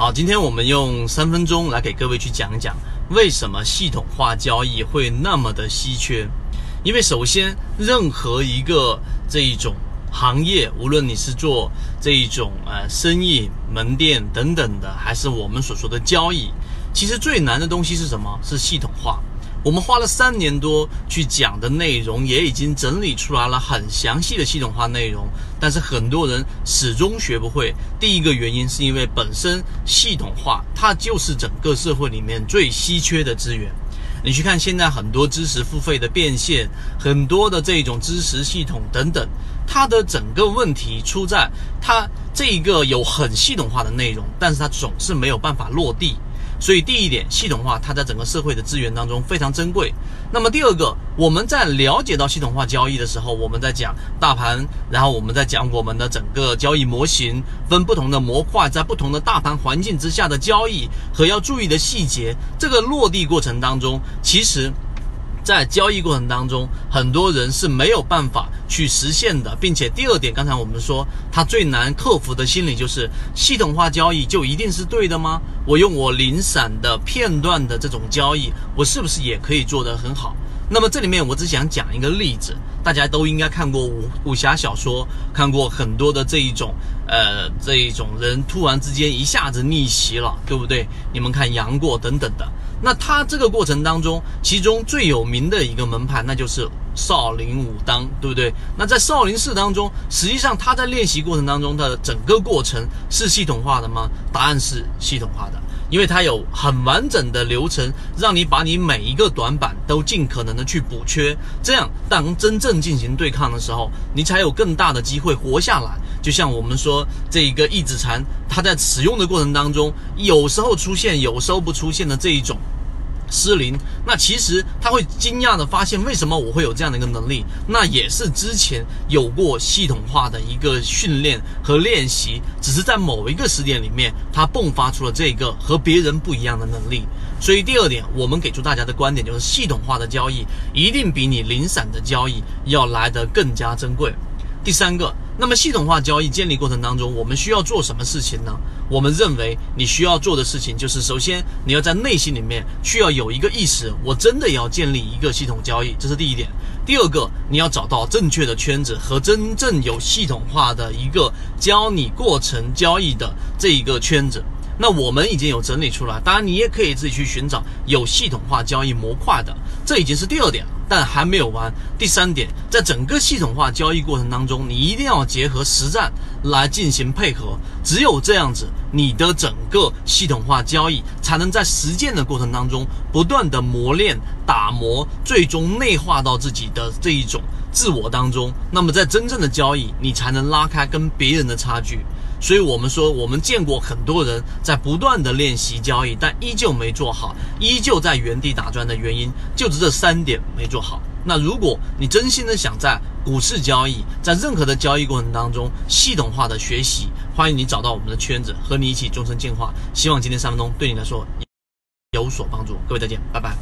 好，今天我们用三分钟来给各位去讲一讲，为什么系统化交易会那么的稀缺？因为首先，任何一个这一种行业，无论你是做这一种呃生意、门店等等的，还是我们所说的交易，其实最难的东西是什么？是系统化。我们花了三年多去讲的内容，也已经整理出来了很详细的系统化内容，但是很多人始终学不会。第一个原因是因为本身系统化，它就是整个社会里面最稀缺的资源。你去看现在很多知识付费的变现，很多的这种知识系统等等，它的整个问题出在它这一个有很系统化的内容，但是它总是没有办法落地。所以第一点，系统化它在整个社会的资源当中非常珍贵。那么第二个，我们在了解到系统化交易的时候，我们在讲大盘，然后我们在讲我们的整个交易模型，分不同的模块，在不同的大盘环境之下的交易和要注意的细节，这个落地过程当中，其实。在交易过程当中，很多人是没有办法去实现的，并且第二点，刚才我们说，他最难克服的心理就是系统化交易就一定是对的吗？我用我零散的片段的这种交易，我是不是也可以做得很好？那么这里面我只想讲一个例子，大家都应该看过武武侠小说，看过很多的这一种，呃，这一种人突然之间一下子逆袭了，对不对？你们看杨过等等的。那他这个过程当中，其中最有名的一个门派，那就是少林武当，对不对？那在少林寺当中，实际上他在练习过程当中的整个过程是系统化的吗？答案是系统化的，因为它有很完整的流程，让你把你每一个短板都尽可能的去补缺，这样当真正进行对抗的时候，你才有更大的机会活下来。就像我们说这一个一指禅，它在使用的过程当中，有时候出现，有时候不出现的这一种失灵，那其实他会惊讶的发现，为什么我会有这样的一个能力？那也是之前有过系统化的一个训练和练习，只是在某一个时点里面，他迸发出了这个和别人不一样的能力。所以第二点，我们给出大家的观点就是，系统化的交易一定比你零散的交易要来得更加珍贵。第三个。那么系统化交易建立过程当中，我们需要做什么事情呢？我们认为你需要做的事情就是，首先你要在内心里面需要有一个意识，我真的要建立一个系统交易，这是第一点。第二个，你要找到正确的圈子和真正有系统化的一个教你过程交易的这一个圈子。那我们已经有整理出来，当然你也可以自己去寻找有系统化交易模块的，这已经是第二点了，但还没有完。第三点，在整个系统化交易过程当中，你一定要结合实战来进行配合，只有这样子，你的整个系统化交易才能在实践的过程当中不断的磨练、打磨，最终内化到自己的这一种自我当中。那么在真正的交易，你才能拉开跟别人的差距。所以，我们说，我们见过很多人在不断的练习交易，但依旧没做好，依旧在原地打转的原因，就是这三点没做好。那如果你真心的想在股市交易，在任何的交易过程当中系统化的学习，欢迎你找到我们的圈子，和你一起终身进化。希望今天三分钟对你来说有所帮助。各位再见，拜拜。